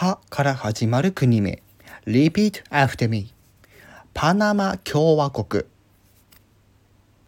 はから始まる国名。Repeat after me. パナマ共和国。